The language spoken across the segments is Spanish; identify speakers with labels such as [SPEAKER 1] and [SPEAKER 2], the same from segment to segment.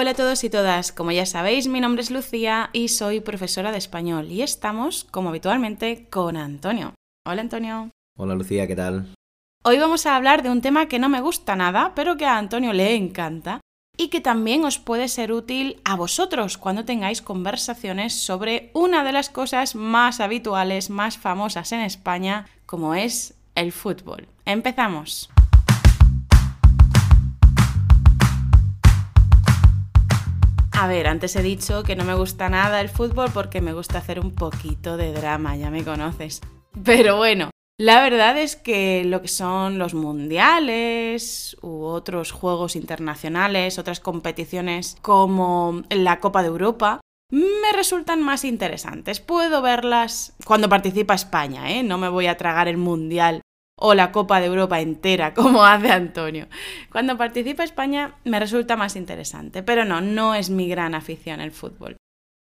[SPEAKER 1] Hola a todos y todas, como ya sabéis, mi nombre es Lucía y soy profesora de español y estamos, como habitualmente, con Antonio. Hola Antonio.
[SPEAKER 2] Hola Lucía, ¿qué tal?
[SPEAKER 1] Hoy vamos a hablar de un tema que no me gusta nada, pero que a Antonio le encanta y que también os puede ser útil a vosotros cuando tengáis conversaciones sobre una de las cosas más habituales, más famosas en España, como es el fútbol. Empezamos. A ver, antes he dicho que no me gusta nada el fútbol porque me gusta hacer un poquito de drama, ya me conoces. Pero bueno, la verdad es que lo que son los mundiales u otros juegos internacionales, otras competiciones como la Copa de Europa, me resultan más interesantes. Puedo verlas cuando participa España, ¿eh? No me voy a tragar el mundial o la Copa de Europa entera, como hace Antonio. Cuando participa España me resulta más interesante, pero no, no es mi gran afición el fútbol.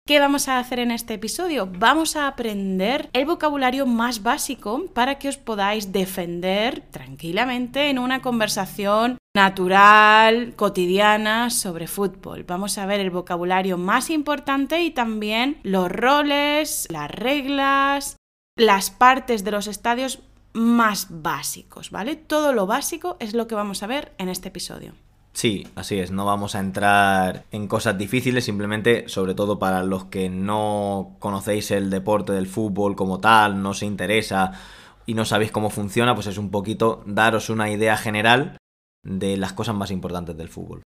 [SPEAKER 1] ¿Qué vamos a hacer en este episodio? Vamos a aprender el vocabulario más básico para que os podáis defender tranquilamente en una conversación natural, cotidiana sobre fútbol. Vamos a ver el vocabulario más importante y también los roles, las reglas, las partes de los estadios más básicos, ¿vale? Todo lo básico es lo que vamos a ver en este episodio.
[SPEAKER 2] Sí, así es, no vamos a entrar en cosas difíciles, simplemente, sobre todo para los que no conocéis el deporte del fútbol como tal, no se interesa y no sabéis cómo funciona, pues es un poquito daros una idea general de las cosas más importantes del fútbol.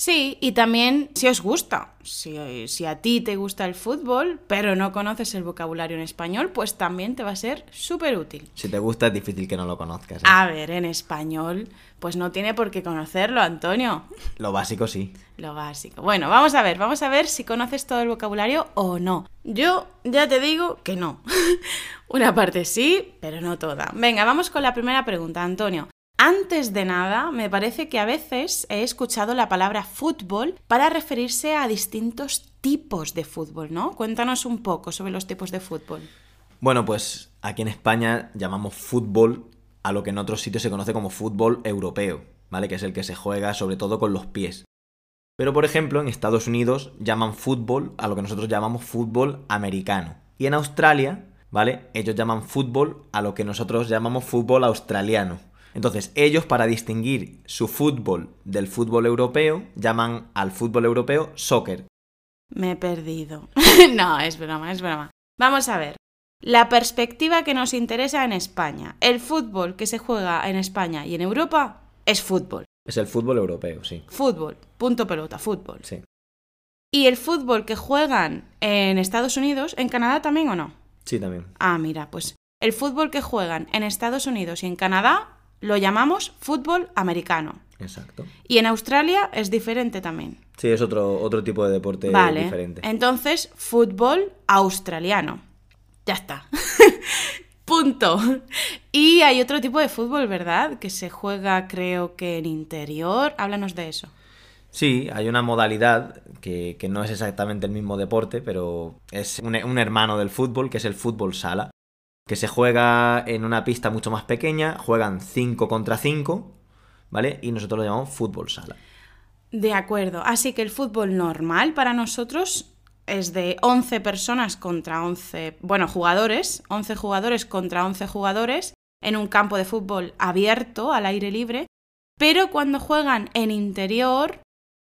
[SPEAKER 1] Sí, y también si os gusta, si, si, a ti te gusta el fútbol, pero no conoces el vocabulario en español, pues también te va a ser súper útil.
[SPEAKER 2] Si te gusta es difícil que no lo conozcas. ¿eh?
[SPEAKER 1] A ver, en español, pues no tiene por qué conocerlo, Antonio.
[SPEAKER 2] Lo básico sí.
[SPEAKER 1] Lo básico. Bueno, vamos a ver, vamos a ver si conoces todo el vocabulario o no. Yo ya te digo que no. Una parte sí, pero no toda. Venga, vamos con la primera pregunta, Antonio. Antes de nada, me parece que a veces he escuchado la palabra fútbol para referirse a distintos tipos de fútbol, ¿no? Cuéntanos un poco sobre los tipos de fútbol.
[SPEAKER 2] Bueno, pues aquí en España llamamos fútbol a lo que en otros sitios se conoce como fútbol europeo, ¿vale? Que es el que se juega sobre todo con los pies. Pero por ejemplo, en Estados Unidos llaman fútbol a lo que nosotros llamamos fútbol americano. Y en Australia, ¿vale? Ellos llaman fútbol a lo que nosotros llamamos fútbol australiano. Entonces, ellos para distinguir su fútbol del fútbol europeo, llaman al fútbol europeo soccer.
[SPEAKER 1] Me he perdido. no, es broma, es broma. Vamos a ver. La perspectiva que nos interesa en España. El fútbol que se juega en España y en Europa es fútbol.
[SPEAKER 2] Es el fútbol europeo, sí.
[SPEAKER 1] Fútbol, punto pelota, fútbol.
[SPEAKER 2] Sí.
[SPEAKER 1] ¿Y el fútbol que juegan en Estados Unidos, en Canadá también o no?
[SPEAKER 2] Sí, también.
[SPEAKER 1] Ah, mira, pues el fútbol que juegan en Estados Unidos y en Canadá lo llamamos fútbol americano.
[SPEAKER 2] Exacto.
[SPEAKER 1] Y en Australia es diferente también.
[SPEAKER 2] Sí, es otro, otro tipo de deporte
[SPEAKER 1] vale.
[SPEAKER 2] diferente.
[SPEAKER 1] Entonces, fútbol australiano. Ya está. Punto. Y hay otro tipo de fútbol, ¿verdad? Que se juega, creo que en interior. Háblanos de eso.
[SPEAKER 2] Sí, hay una modalidad que, que no es exactamente el mismo deporte, pero es un, un hermano del fútbol, que es el fútbol sala que se juega en una pista mucho más pequeña, juegan 5 contra 5, ¿vale? Y nosotros lo llamamos fútbol sala.
[SPEAKER 1] De acuerdo, así que el fútbol normal para nosotros es de 11 personas contra 11, bueno, jugadores, 11 jugadores contra 11 jugadores en un campo de fútbol abierto, al aire libre, pero cuando juegan en interior,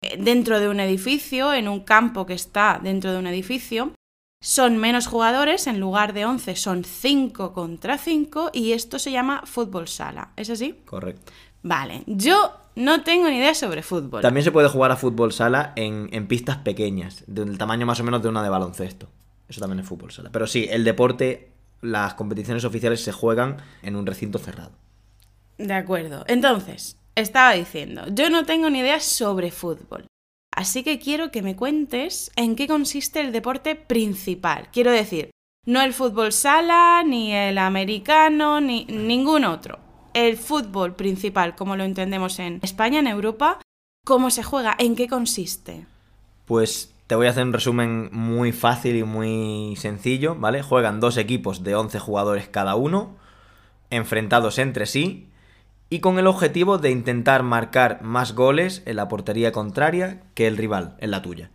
[SPEAKER 1] eh, dentro de un edificio, en un campo que está dentro de un edificio, son menos jugadores, en lugar de 11 son 5 contra 5 y esto se llama fútbol sala. ¿Es así?
[SPEAKER 2] Correcto.
[SPEAKER 1] Vale, yo no tengo ni idea sobre fútbol.
[SPEAKER 2] También se puede jugar a fútbol sala en, en pistas pequeñas, del tamaño más o menos de una de baloncesto. Eso también es fútbol sala. Pero sí, el deporte, las competiciones oficiales se juegan en un recinto cerrado.
[SPEAKER 1] De acuerdo. Entonces, estaba diciendo, yo no tengo ni idea sobre fútbol. Así que quiero que me cuentes en qué consiste el deporte principal. Quiero decir, no el fútbol sala, ni el americano, ni ningún otro. El fútbol principal, como lo entendemos en España, en Europa, ¿cómo se juega? ¿En qué consiste?
[SPEAKER 2] Pues te voy a hacer un resumen muy fácil y muy sencillo, ¿vale? Juegan dos equipos de 11 jugadores cada uno, enfrentados entre sí, y con el objetivo de intentar marcar más goles en la portería contraria que el rival, en la tuya.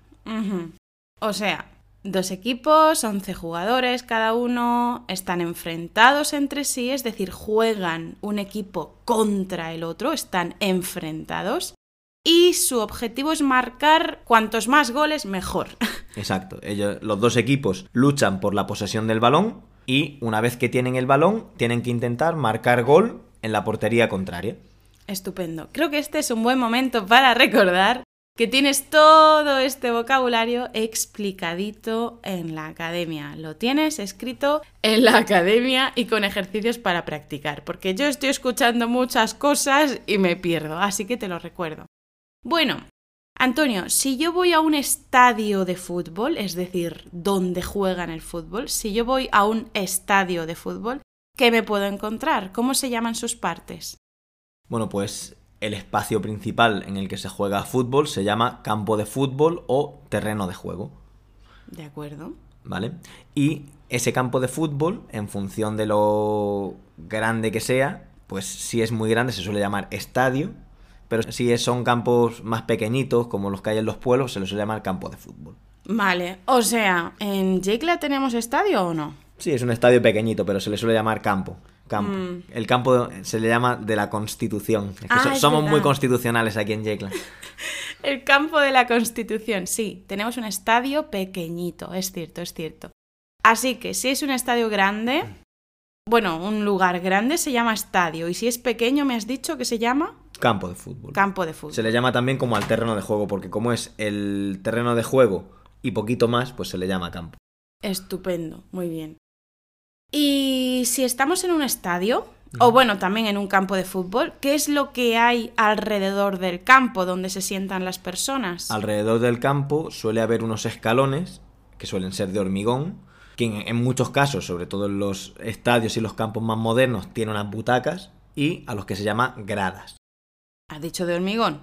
[SPEAKER 1] O sea, dos equipos, 11 jugadores cada uno, están enfrentados entre sí, es decir, juegan un equipo contra el otro, están enfrentados. Y su objetivo es marcar cuantos más goles mejor.
[SPEAKER 2] Exacto. Ellos, los dos equipos luchan por la posesión del balón y una vez que tienen el balón tienen que intentar marcar gol en la portería contraria.
[SPEAKER 1] Estupendo. Creo que este es un buen momento para recordar que tienes todo este vocabulario explicadito en la academia. Lo tienes escrito en la academia y con ejercicios para practicar, porque yo estoy escuchando muchas cosas y me pierdo, así que te lo recuerdo. Bueno, Antonio, si yo voy a un estadio de fútbol, es decir, donde juegan el fútbol, si yo voy a un estadio de fútbol, ¿qué me puedo encontrar? ¿Cómo se llaman sus partes?
[SPEAKER 2] Bueno, pues el espacio principal en el que se juega fútbol se llama campo de fútbol o terreno de juego,
[SPEAKER 1] ¿De acuerdo?
[SPEAKER 2] ¿vale? Y ese campo de fútbol, en función de lo grande que sea, pues si es muy grande se suele llamar estadio, pero si son campos más pequeñitos, como los que hay en los pueblos, se les suele llamar campo de fútbol.
[SPEAKER 1] Vale, o sea, ¿en Jekla tenemos estadio o no?
[SPEAKER 2] Sí, es un estadio pequeñito, pero se le suele llamar campo. Campo.
[SPEAKER 1] Mm.
[SPEAKER 2] El campo se le llama de la Constitución. Es que
[SPEAKER 1] Ah,
[SPEAKER 2] so-
[SPEAKER 1] es
[SPEAKER 2] somos muy constitucionales aquí en Yecla.
[SPEAKER 1] El campo de la Constitución, sí, tenemos un estadio pequeñito, es cierto, es cierto. Así que si es un estadio grande, bueno, un lugar grande se llama estadio, y si es pequeño me has dicho que se llama
[SPEAKER 2] Campo de fútbol.
[SPEAKER 1] campo de fútbol.
[SPEAKER 2] Se le llama también como al terreno de juego, porque como es el terreno de juego y poquito más, pues se le llama campo.
[SPEAKER 1] Estupendo, muy bien. Y si estamos en un estadio, o bueno, también en un campo de fútbol, ¿qué es lo que hay alrededor del campo donde se sientan las personas?
[SPEAKER 2] Alrededor del campo suele haber unos escalones, que suelen ser de hormigón, que en, muchos casos, sobre todo en los estadios y los campos más modernos, tienen unas butacas y a los que se llama gradas.
[SPEAKER 1] ¿Has dicho de hormigón?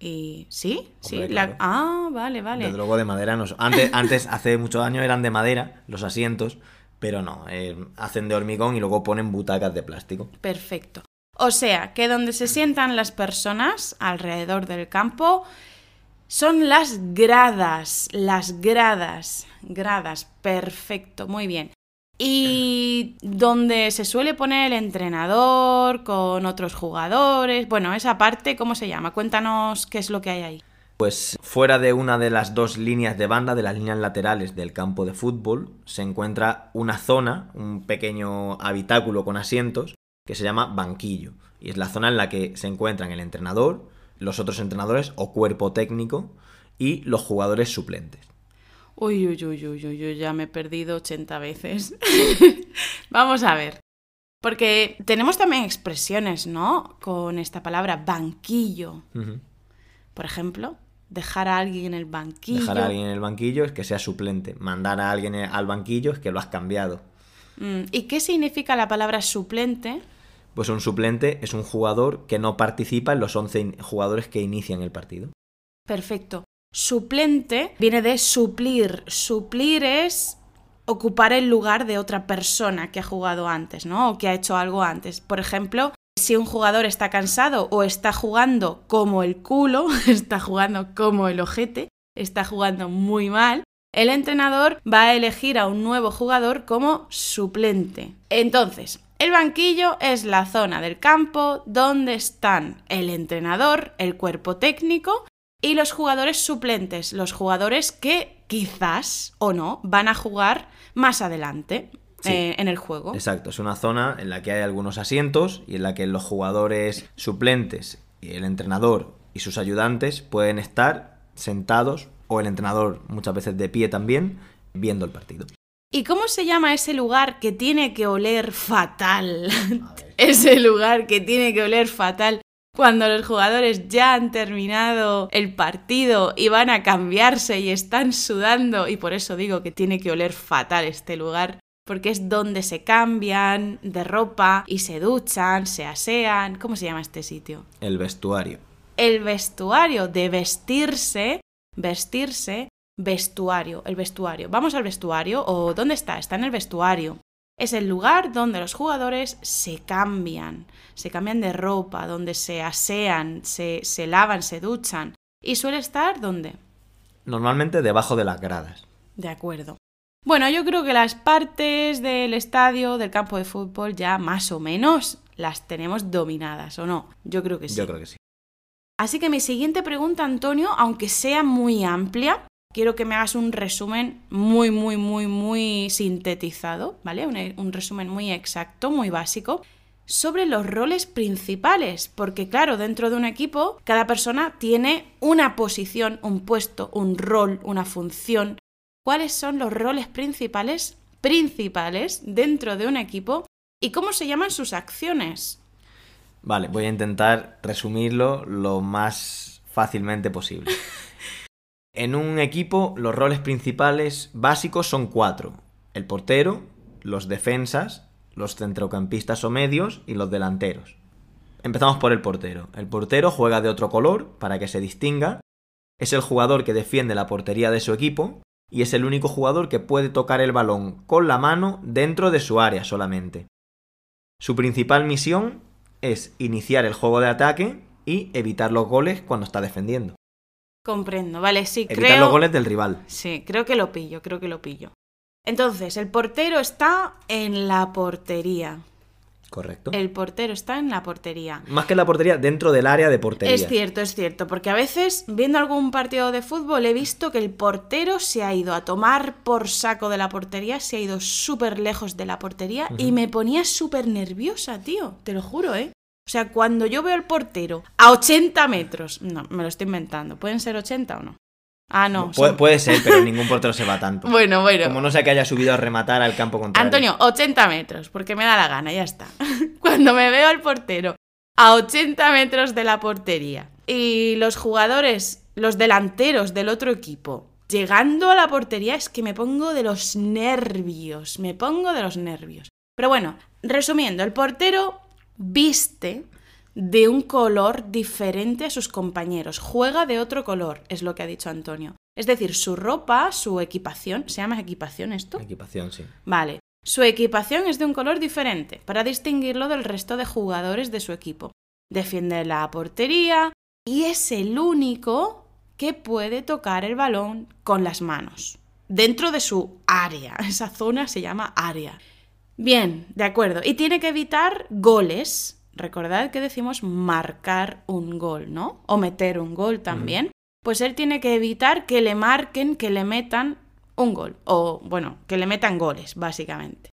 [SPEAKER 1] ¿Y sí? Sí. La-. Ah, vale, vale.
[SPEAKER 2] Desde luego de madera no. Antes, antes, hace muchos años eran de madera los asientos, pero no, eh, hacen de hormigón y luego ponen butacas de plástico.
[SPEAKER 1] Perfecto. O sea, que donde se sientan las personas alrededor del campo son las gradas, las gradas, gradas, perfecto, muy bien. Y donde se suele poner el entrenador con otros jugadores, bueno, esa parte, ¿cómo se llama? Cuéntanos qué es lo que hay ahí.
[SPEAKER 2] Pues fuera de una de las dos líneas de banda, de las líneas laterales del campo de fútbol, se encuentra una zona, un pequeño habitáculo con asientos, que se llama banquillo. Y es la zona en la que se encuentran el entrenador, los otros entrenadores o cuerpo técnico y los jugadores suplentes.
[SPEAKER 1] Uy, uy, uy, uy, uy, uy, ya me he perdido 80 veces. Vamos a ver. Porque tenemos también expresiones, ¿no? Con esta palabra banquillo. Por ejemplo, dejar a alguien en el banquillo.
[SPEAKER 2] Dejar a alguien en el banquillo es que sea suplente. Mandar a alguien al banquillo es que lo has cambiado.
[SPEAKER 1] Mm, ¿Y qué significa la palabra suplente?
[SPEAKER 2] Pues un suplente es un jugador que no participa en los 11 in- jugadores que inician el partido.
[SPEAKER 1] Perfecto. Suplente viene de suplir. Suplir es ocupar el lugar de otra persona que ha jugado antes, ¿no? O que ha hecho algo antes. Por ejemplo, si un jugador está cansado o está jugando como el culo, está jugando como el ojete, está jugando muy mal, el entrenador va a elegir a un nuevo jugador como suplente. Entonces, el banquillo es la zona del campo donde están el entrenador, el cuerpo técnico y los jugadores suplentes, los jugadores que quizás o no van a jugar más adelante
[SPEAKER 2] Sí.
[SPEAKER 1] eh, en el juego.
[SPEAKER 2] Exacto, es una zona en la que hay algunos asientos y en la que los jugadores suplentes y el entrenador y sus ayudantes pueden estar sentados o el entrenador muchas veces de pie también viendo el partido.
[SPEAKER 1] ¿Y cómo se llama ese lugar que tiene que oler fatal? ese lugar que tiene que oler fatal cuando los jugadores ya han terminado el partido y van a cambiarse y están sudando y por eso digo que tiene que oler fatal este lugar porque es donde se cambian de ropa y se duchan, se asean. ¿Cómo se llama este sitio?
[SPEAKER 2] El vestuario.
[SPEAKER 1] El vestuario de vestirse, vestirse, vestuario, el vestuario. Vamos al vestuario o ¿dónde está? Está en el vestuario. Es el lugar donde los jugadores se cambian, se cambian de ropa, donde se asean, se, se lavan, se duchan. ¿Y suele estar dónde?
[SPEAKER 2] Normalmente debajo de las gradas.
[SPEAKER 1] De acuerdo. Bueno, yo creo que las partes del estadio, del campo de fútbol, ya más o menos las tenemos dominadas, ¿o no? Yo creo que sí.
[SPEAKER 2] Yo creo que sí.
[SPEAKER 1] Así que mi siguiente pregunta, Antonio, aunque sea muy amplia, quiero que me hagas un resumen muy, muy, muy, muy sintetizado, ¿vale? Un, un, resumen muy exacto, muy básico, sobre los roles principales, porque claro, dentro de un equipo, cada persona tiene una posición, un puesto, un rol, una función. ¿Cuáles son los roles principales, principales dentro de un equipo y cómo se llaman sus acciones?
[SPEAKER 2] Vale, voy a intentar resumirlo lo más fácilmente posible. En un equipo los roles principales básicos son cuatro. El portero, los defensas, los centrocampistas o medios y los delanteros. Empezamos por el portero. El portero juega de otro color para que se distinga. Es el jugador que defiende la portería de su equipo y es el único jugador que puede tocar el balón con la mano dentro de su área solamente. Su principal misión es iniciar el juego de ataque y evitar los goles cuando está defendiendo.
[SPEAKER 1] Comprendo, vale, sí,
[SPEAKER 2] Evitar
[SPEAKER 1] creo.
[SPEAKER 2] los goles del rival.
[SPEAKER 1] Sí, creo que lo pillo, creo que lo pillo. Entonces, el portero está en la portería.
[SPEAKER 2] Correcto.
[SPEAKER 1] El portero está en la portería.
[SPEAKER 2] Más que en la portería, dentro del área de portería.
[SPEAKER 1] Es cierto, es cierto, porque a veces, viendo algún partido de fútbol, he visto que el portero se ha ido a tomar por saco de la portería, se ha ido súper lejos de la portería y me ponía súper nerviosa, tío, te lo juro, ¿eh? O sea, cuando yo veo al portero a 80 metros, no, me lo estoy inventando, ¿pueden ser 80 o no? Ah, no.
[SPEAKER 2] Puede,
[SPEAKER 1] son-
[SPEAKER 2] puede ser, pero ningún portero se va tanto.
[SPEAKER 1] Bueno, bueno.
[SPEAKER 2] Como no sea que haya subido a rematar al campo contrario.
[SPEAKER 1] Antonio, 80 metros, porque me da la gana, ya está. Cuando me veo al portero a 80 metros de la portería y los jugadores, los delanteros del otro equipo, llegando a la portería, es que me pongo de los nervios, me pongo de los nervios. Pero bueno, resumiendo, el portero viste de un color diferente a sus compañeros, juega de otro color, es lo que ha dicho Antonio. Es decir, su ropa, su equipación, ¿se llama equipación esto?
[SPEAKER 2] Equipación, sí.
[SPEAKER 1] Vale. Su equipación es de un color diferente para distinguirlo del resto de jugadores de su equipo. Defiende la portería y es el único que puede tocar el balón con las manos. Dentro de su área. Esa zona se llama área. Bien, de acuerdo. Y tiene que evitar goles. Recordad que decimos marcar un gol, ¿no? O meter un gol también. Pues él tiene que evitar que le marquen, que le metan un gol. O, bueno, que le metan goles, básicamente.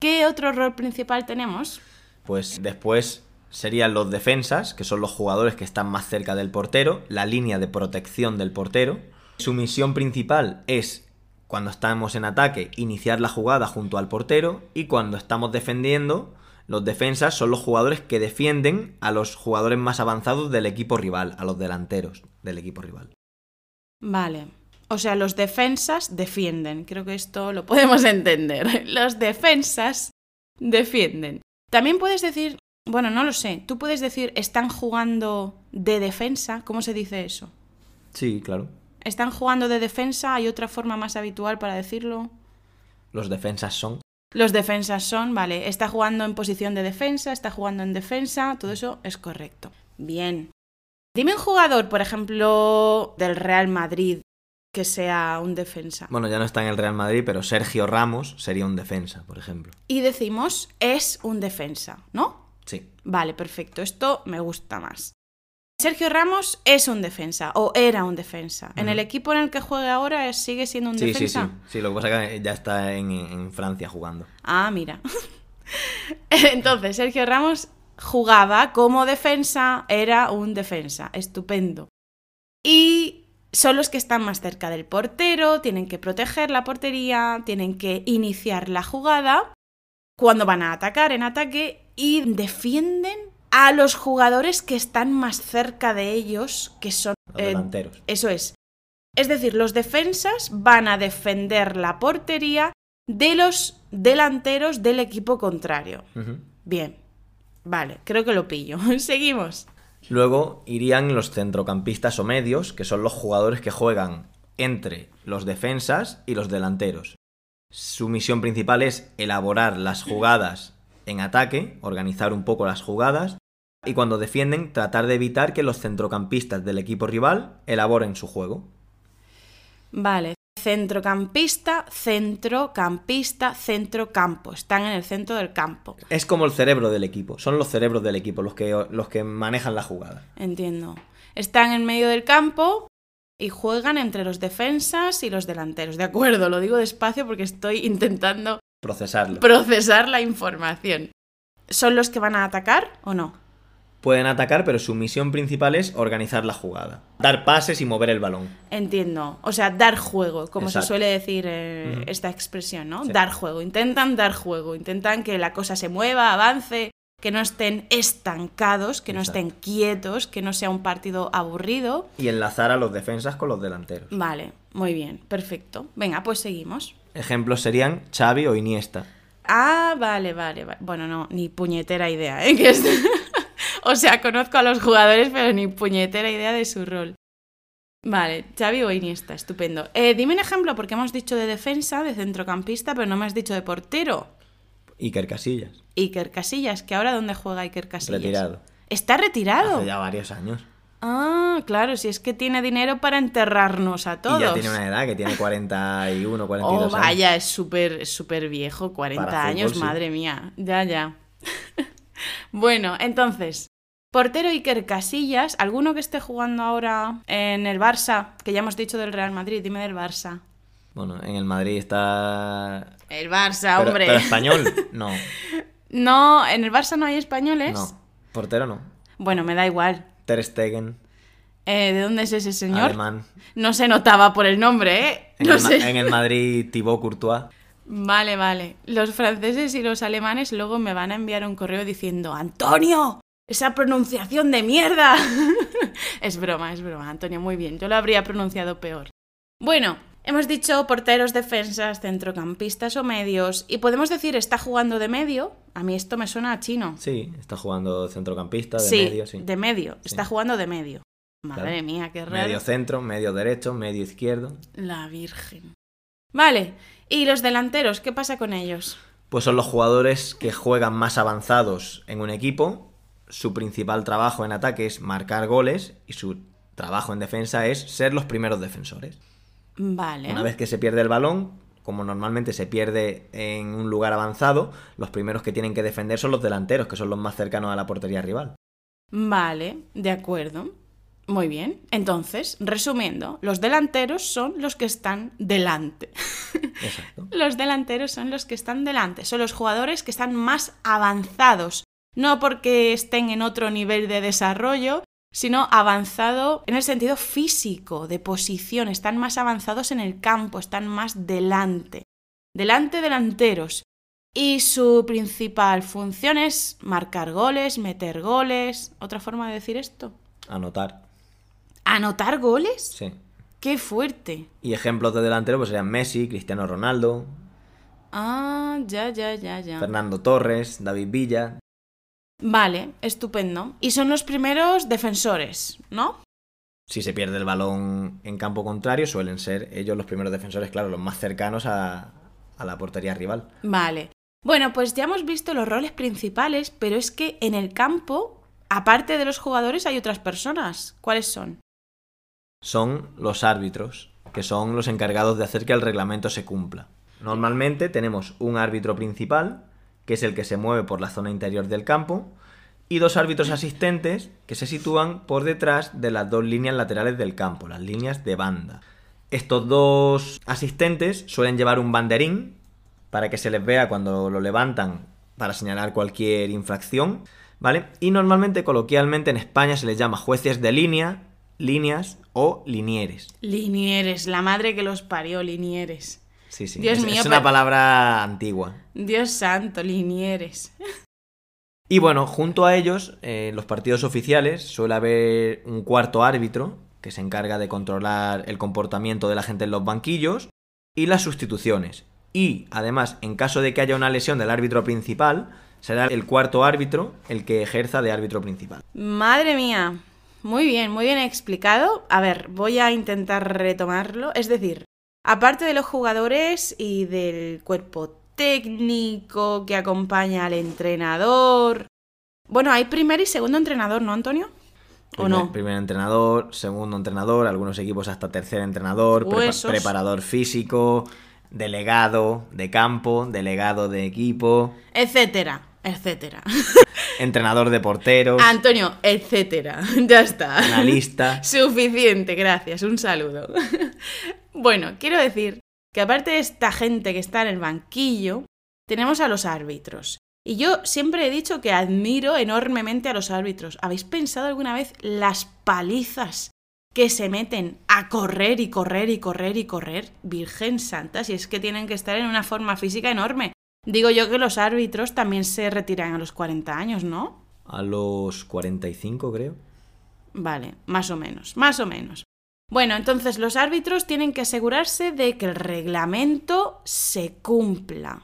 [SPEAKER 1] ¿Qué otro rol principal tenemos?
[SPEAKER 2] Pues después serían los defensas, que son los jugadores que están más cerca del portero, la línea de protección del portero. Su misión principal es, cuando estamos en ataque, iniciar la jugada junto al portero y cuando estamos defendiendo, los defensas son los jugadores que defienden a los jugadores más avanzados del equipo rival, a los delanteros del equipo rival.
[SPEAKER 1] Vale. O sea, los defensas defienden. Creo que esto lo podemos entender. Los defensas defienden. También puedes decir, bueno, no lo sé, tú puedes decir, están jugando de defensa. ¿Cómo se dice eso?
[SPEAKER 2] Sí, claro.
[SPEAKER 1] ¿Están jugando de defensa? ¿Hay otra forma más habitual para decirlo?
[SPEAKER 2] Los defensas son.
[SPEAKER 1] Los defensas son, vale, está jugando en posición de defensa, está jugando en defensa, todo eso es correcto. Bien. Dime un jugador, por ejemplo, del Real Madrid que sea un defensa.
[SPEAKER 2] Bueno, ya no está en el Real Madrid, pero Sergio Ramos sería un defensa, por ejemplo.
[SPEAKER 1] Y decimos es un defensa, ¿no?
[SPEAKER 2] Sí.
[SPEAKER 1] Vale, perfecto. Esto me gusta más. Sergio Ramos es un defensa o era un defensa. En el equipo en el que juega ahora sigue siendo un
[SPEAKER 2] Sí, sí, sí.
[SPEAKER 1] defensa.
[SPEAKER 2] Sí, lo que pasa es que ya está en, en Francia jugando.
[SPEAKER 1] Ah, mira. Entonces, Sergio Ramos jugaba como defensa, era un defensa. Estupendo. Y son los que están más cerca del portero, tienen que proteger la portería, tienen que iniciar la jugada cuando van a atacar en ataque y defienden a los jugadores que están más cerca de ellos, que son...
[SPEAKER 2] Los
[SPEAKER 1] eh,
[SPEAKER 2] delanteros.
[SPEAKER 1] eso es. Es decir, los defensas van a defender la portería de los delanteros del equipo contrario. Bien. Vale, creo que lo pillo. Seguimos.
[SPEAKER 2] Luego irían los centrocampistas o medios, que son los jugadores que juegan entre los defensas y los delanteros. Su misión principal es elaborar las jugadas en ataque, organizar un poco las jugadas y cuando defienden tratar de evitar que los centrocampistas del equipo rival elaboren su juego.
[SPEAKER 1] Vale, centrocampista, centrocampista, centrocampo. Están en el centro del campo.
[SPEAKER 2] Es como el cerebro del equipo, son los cerebros del equipo los que, los que manejan la jugada.
[SPEAKER 1] Entiendo. Están en medio del campo y juegan entre los defensas y los delanteros. De acuerdo, lo digo despacio porque estoy intentando
[SPEAKER 2] Procesarlo.
[SPEAKER 1] procesar la información. ¿Son los que van a atacar o no?
[SPEAKER 2] Pueden atacar, pero su misión principal es organizar la jugada. Dar pases y mover el balón.
[SPEAKER 1] Entiendo. O sea, dar juego, como
[SPEAKER 2] Exacto.
[SPEAKER 1] se suele decir eh, esta expresión, ¿no?
[SPEAKER 2] Sí.
[SPEAKER 1] Dar juego. Intentan dar juego. Intentan que la cosa se mueva, avance, que no estén estancados, que no estén quietos, que no sea un partido aburrido.
[SPEAKER 2] Y enlazar a los defensas con los delanteros.
[SPEAKER 1] Vale, muy bien, perfecto. Venga, pues seguimos.
[SPEAKER 2] Ejemplos serían Xavi o Iniesta.
[SPEAKER 1] Ah, vale, vale, vale. Bueno, no, ni puñetera idea, ¿eh? Que es- o sea, conozco a los jugadores, pero ni puñetera idea de su rol. Vale, Xavi o Iniesta, estupendo. Eh, dime un ejemplo, porque hemos dicho de defensa, de centrocampista, pero no me has dicho de portero.
[SPEAKER 2] Iker Casillas.
[SPEAKER 1] Iker Casillas, que ahora ¿dónde juega Iker Casillas?
[SPEAKER 2] Retirado.
[SPEAKER 1] ¿Está retirado?
[SPEAKER 2] Hace ya varios años.
[SPEAKER 1] Ah, claro, si es que tiene dinero para enterrarnos a todos.
[SPEAKER 2] Y ya tiene una edad que tiene 41, 42
[SPEAKER 1] Oh,
[SPEAKER 2] años.
[SPEAKER 1] vaya, es súper es súper viejo, 40
[SPEAKER 2] Para fútbol,
[SPEAKER 1] años,
[SPEAKER 2] sí.
[SPEAKER 1] madre mía. Ya, ya. bueno, entonces, portero Iker Casillas, ¿alguno que esté jugando ahora en el Barça? Que ya hemos dicho del Real Madrid, dime del Barça.
[SPEAKER 2] Bueno, en el Madrid está...
[SPEAKER 1] El Barça,
[SPEAKER 2] Pero,
[SPEAKER 1] hombre.
[SPEAKER 2] pero español, no.
[SPEAKER 1] No, en el Barça no hay españoles.
[SPEAKER 2] No. Portero no.
[SPEAKER 1] Bueno, me da igual.
[SPEAKER 2] Ter Stegen,
[SPEAKER 1] Eh, ¿De dónde es ese señor?
[SPEAKER 2] alemán.
[SPEAKER 1] No se notaba por el nombre, ¿eh?
[SPEAKER 2] En,
[SPEAKER 1] No
[SPEAKER 2] el,
[SPEAKER 1] sé.
[SPEAKER 2] en el Madrid, Thibaut Courtois.
[SPEAKER 1] Vale, vale. Los franceses y los alemanes luego me van a enviar un correo diciendo ¡Antonio! ¡Esa pronunciación de mierda! es broma, es broma, Antonio, muy bien. Yo lo habría pronunciado peor. Bueno, hemos dicho porteros, defensas, centrocampistas o medios. Y podemos decir está jugando de medio. A mí esto me suena a chino.
[SPEAKER 2] Sí, está jugando centrocampista, de
[SPEAKER 1] sí,
[SPEAKER 2] medio, sí.
[SPEAKER 1] de medio.
[SPEAKER 2] Sí.
[SPEAKER 1] Está jugando de medio. Madre
[SPEAKER 2] Claro.
[SPEAKER 1] mía, qué raro.
[SPEAKER 2] Medio centro, medio derecho, medio izquierdo.
[SPEAKER 1] La Virgen. Vale. ¿Y los delanteros? ¿Qué pasa con ellos?
[SPEAKER 2] Pues son los jugadores que juegan más avanzados en un equipo. Su principal trabajo en ataque es marcar goles y su trabajo en defensa es ser los primeros defensores.
[SPEAKER 1] Vale.
[SPEAKER 2] Una vez que se pierde el balón, como normalmente se pierde en un lugar avanzado, los primeros que tienen que defender son los delanteros, que son los más cercanos a la portería rival.
[SPEAKER 1] Vale, de acuerdo. Muy bien. Entonces, resumiendo, los delanteros son los que están delante.
[SPEAKER 2] Exacto.
[SPEAKER 1] los delanteros son los que están delante. Son los jugadores que están más avanzados. No porque estén en otro nivel de desarrollo, sino avanzado en el sentido físico, de posición. Están más avanzados en el campo, están más delante. Delante delanteros. Y su principal función es marcar goles, meter goles. ¿Otra forma de decir esto?
[SPEAKER 2] Anotar.
[SPEAKER 1] ¿Anotar goles?
[SPEAKER 2] Sí.
[SPEAKER 1] ¡Qué fuerte!
[SPEAKER 2] Y ejemplos de delantero pues serían Messi, Cristiano Ronaldo,
[SPEAKER 1] Ah, ya, ya, ya, ya.
[SPEAKER 2] Fernando Torres, David Villa.
[SPEAKER 1] Vale, estupendo. Y son los primeros defensores, ¿no?
[SPEAKER 2] Si se pierde el balón en campo contrario, suelen ser ellos los primeros defensores, claro, los más cercanos a, a la portería rival.
[SPEAKER 1] Vale. Bueno, pues ya hemos visto los roles principales, pero es que en el campo, aparte de los jugadores, hay otras personas. ¿Cuáles son?
[SPEAKER 2] Son los árbitros, que son los encargados de hacer que el reglamento se cumpla. Normalmente tenemos un árbitro principal, que es el que se mueve por la zona interior del campo, y dos árbitros asistentes que se sitúan por detrás de las dos líneas laterales del campo, las líneas de banda. Estos dos asistentes suelen llevar un banderín para que se les vea cuando lo levantan para señalar cualquier infracción, ¿vale? Y normalmente, coloquialmente en España se les llama jueces de línea, líneas o linieres.
[SPEAKER 1] Linieres, la madre que los parió, Linieres.
[SPEAKER 2] Sí, sí.
[SPEAKER 1] Dios
[SPEAKER 2] es,
[SPEAKER 1] mío,
[SPEAKER 2] es una
[SPEAKER 1] pero-
[SPEAKER 2] palabra antigua.
[SPEAKER 1] Dios santo, Linieres.
[SPEAKER 2] Y bueno, junto a ellos, eh, los partidos oficiales, suele haber un cuarto árbitro que se encarga de controlar el comportamiento de la gente en los banquillos y las sustituciones. Y además, en caso de que haya una lesión del árbitro principal, será el cuarto árbitro el que ejerza de árbitro principal.
[SPEAKER 1] Madre mía. Muy bien, muy bien explicado. A ver, voy a intentar retomarlo. Es decir, Aparte de los jugadores y del cuerpo técnico que acompaña al entrenador. Bueno, hay primer y segundo entrenador, ¿no, Antonio? ¿O
[SPEAKER 2] Primer,
[SPEAKER 1] no?
[SPEAKER 2] primer entrenador, segundo entrenador, algunos equipos hasta tercer entrenador, prepa- preparador físico, delegado de campo, delegado de equipo,
[SPEAKER 1] Etcétera, etcétera.
[SPEAKER 2] entrenador de porteros,
[SPEAKER 1] Antonio, etcétera. Ya está.
[SPEAKER 2] analista.
[SPEAKER 1] Suficiente, gracias. Un saludo. Bueno, quiero decir que aparte de esta gente que está en el banquillo, tenemos a los árbitros. Y yo siempre he dicho que admiro enormemente a los árbitros. ¿Habéis pensado alguna vez las palizas que se meten a correr y correr y correr y correr? Virgen Santa, si es que tienen que estar en una forma física enorme. Digo yo que los árbitros también se retiran a los 40 años, ¿no?
[SPEAKER 2] A los 45, creo.
[SPEAKER 1] Vale, más o menos, más o menos. Bueno, entonces los árbitros tienen que asegurarse de que el reglamento se cumpla.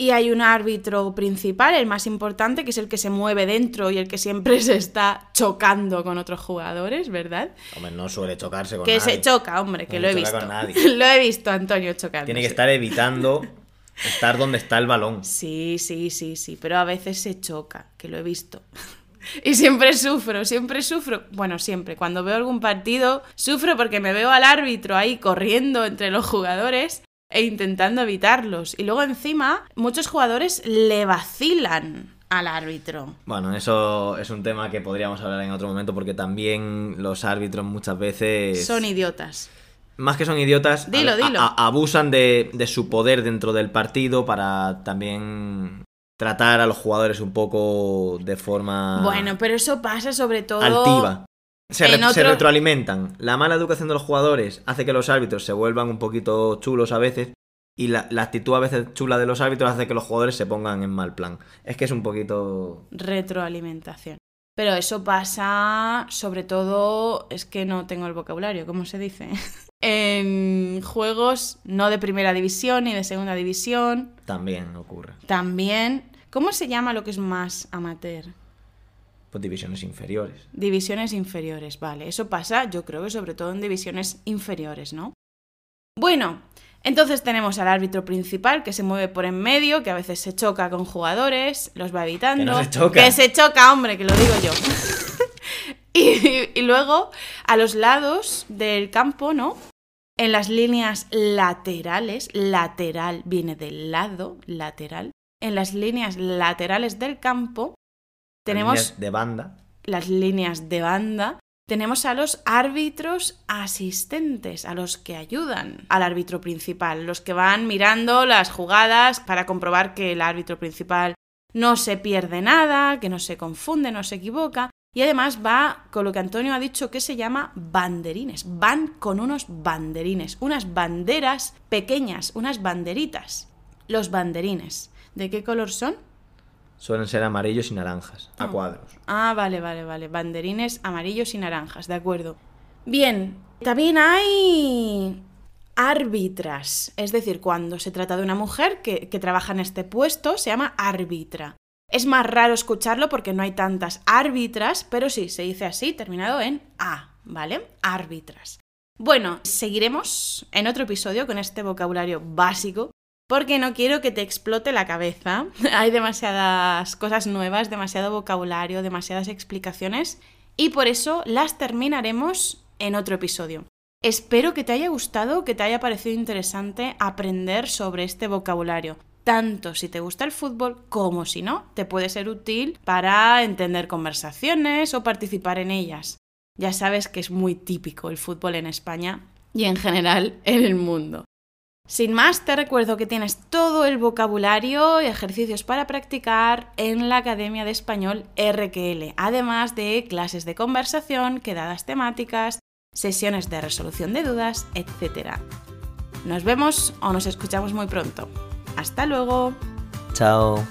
[SPEAKER 1] Y hay un árbitro principal, el más importante, que es el que se mueve dentro y el que siempre se está chocando con otros jugadores, ¿verdad?
[SPEAKER 2] Hombre, no suele chocarse con
[SPEAKER 1] que
[SPEAKER 2] nadie.
[SPEAKER 1] se choca, hombre, que
[SPEAKER 2] No
[SPEAKER 1] lo he visto.
[SPEAKER 2] con nadie.
[SPEAKER 1] lo he visto, Antonio, chocando.
[SPEAKER 2] Tiene que estar evitando estar donde está el balón.
[SPEAKER 1] Sí, sí, sí, sí, pero a veces se choca, que lo he visto. Y siempre sufro, siempre sufro. Bueno, siempre, cuando veo algún partido, sufro porque me veo al árbitro ahí corriendo entre los jugadores e intentando evitarlos. Y luego encima, muchos jugadores le vacilan al árbitro.
[SPEAKER 2] Bueno, eso es un tema que podríamos hablar en otro momento porque también los árbitros muchas veces...
[SPEAKER 1] Son idiotas.
[SPEAKER 2] Más que son idiotas,
[SPEAKER 1] Dilo,
[SPEAKER 2] a-
[SPEAKER 1] dilo.
[SPEAKER 2] a- abusan de, de su poder dentro del partido para también tratar a los jugadores un poco de forma
[SPEAKER 1] Bueno, pero eso pasa sobre todo...
[SPEAKER 2] altiva. Se, re- se retroalimentan. La mala educación de los jugadores hace que los árbitros se vuelvan un poquito chulos a veces y la, la actitud a veces chula de los árbitros hace que los jugadores se pongan en mal plan. Es que es un poquito...
[SPEAKER 1] Retroalimentación. Pero eso pasa sobre todo, es que no tengo el vocabulario, ¿cómo se dice? en juegos no de primera división ni de segunda división.
[SPEAKER 2] También ocurre.
[SPEAKER 1] También, ¿cómo se llama lo que es más amateur?
[SPEAKER 2] Pues divisiones inferiores.
[SPEAKER 1] Divisiones inferiores, vale. Eso pasa, yo creo que sobre todo en divisiones inferiores, ¿no? Bueno, entonces tenemos al árbitro principal que se mueve por en medio, que a veces se choca con jugadores, los va evitando.
[SPEAKER 2] Que no se choca.
[SPEAKER 1] Que se choca, hombre, que lo digo yo. y, y luego a los lados del campo, ¿no? En las líneas laterales, lateral viene del lado, lateral. En las líneas laterales del campo tenemos
[SPEAKER 2] Líneas de banda.
[SPEAKER 1] las líneas de banda, tenemos a los árbitros asistentes, a los que ayudan al árbitro principal, los que van mirando las jugadas para comprobar que el árbitro principal no se pierde nada, que no se confunde, no se equivoca. Y además va con lo que Antonio ha dicho que se llama banderines. Van con unos banderines, unas banderas pequeñas, unas banderitas. Los banderines. ¿De qué color son?
[SPEAKER 2] Suelen ser amarillos y naranjas, a
[SPEAKER 1] Ah.
[SPEAKER 2] cuadros.
[SPEAKER 1] Ah, vale, vale, vale. Banderines amarillos y naranjas, de acuerdo. Bien, también hay árbitras. Es decir, cuando se trata de una mujer que, que trabaja en este puesto, se llama árbitra. Es más raro escucharlo porque no hay tantas árbitras, pero sí, se dice así, terminado en A, ¿vale? Árbitras. Bueno, seguiremos en otro episodio con este vocabulario básico porque no quiero que te explote la cabeza. Hay demasiadas cosas nuevas, demasiado vocabulario, demasiadas explicaciones y por eso las terminaremos en otro episodio. Espero que te haya gustado, que te haya parecido interesante aprender sobre este vocabulario. Tanto si te gusta el fútbol como si no, te puede ser útil para entender conversaciones o participar en ellas. Ya sabes que es muy típico el fútbol en España y en general en el mundo. Sin más, te recuerdo que tienes todo el vocabulario y ejercicios para practicar en la Academia de Español RQL, además de clases de conversación, quedadas temáticas, sesiones de resolución de dudas, etc. Nos vemos o nos escuchamos muy pronto. Hasta luego.
[SPEAKER 2] Chao.